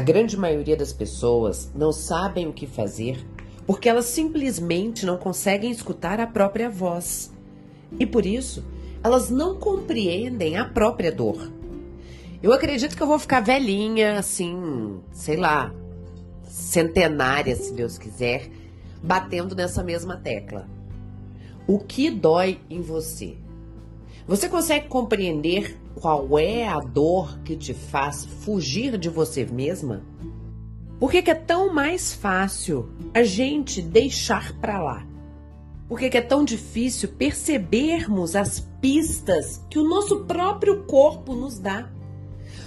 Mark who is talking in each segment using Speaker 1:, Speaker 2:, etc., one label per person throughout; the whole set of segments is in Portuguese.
Speaker 1: grande maioria das pessoas não sabem o que fazer porque elas simplesmente não conseguem escutar a própria voz. E por isso, elas não compreendem a própria dor. Eu acredito que eu vou ficar velhinha, assim, sei lá, centenária, se Deus quiser, batendo nessa mesma tecla. O que dói em você? Você consegue compreender qual é a dor que te faz fugir de você mesma? Por que, que é tão mais fácil a gente deixar para lá? Por que, que é tão difícil percebermos as pistas que o nosso próprio corpo nos dá?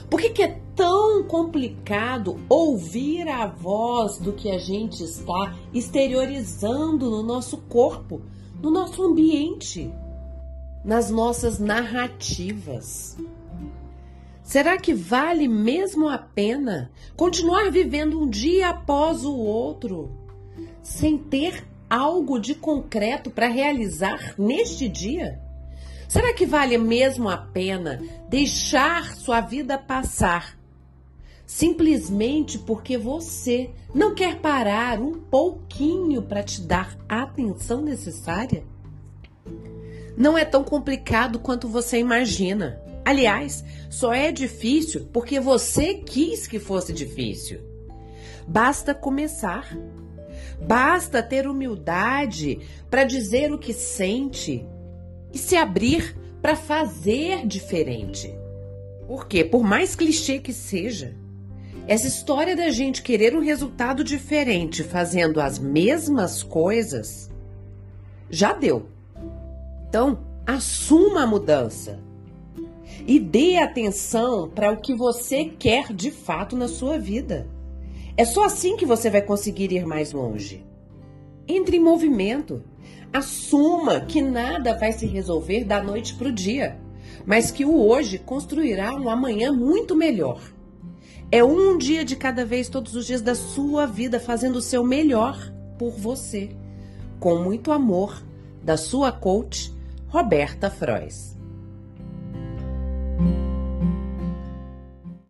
Speaker 1: Por que, que é tão complicado ouvir a voz do que a gente está exteriorizando no nosso corpo, no nosso ambiente, nas nossas narrativas? Será que vale mesmo a pena continuar vivendo um dia após o outro sem ter algo de concreto para realizar neste dia? Será que vale mesmo a pena deixar sua vida passar simplesmente porque você não quer parar um pouquinho para te dar a atenção necessária? Não é tão complicado quanto você imagina. Aliás, só é difícil porque você quis que fosse difícil. Basta começar. Basta ter humildade para dizer o que sente e se abrir para fazer diferente. Porque, por mais clichê que seja, essa história da gente querer um resultado diferente fazendo as mesmas coisas já deu. Então, assuma a mudança e dê atenção para o que você quer de fato na sua vida. É só assim que você vai conseguir ir mais longe. Entre em movimento. Assuma que nada vai se resolver da noite para o dia, mas que o hoje construirá um amanhã muito melhor. É um dia de cada vez, todos os dias da sua vida, fazendo o seu melhor por você. Com muito amor, da sua coach, Roberta Frois.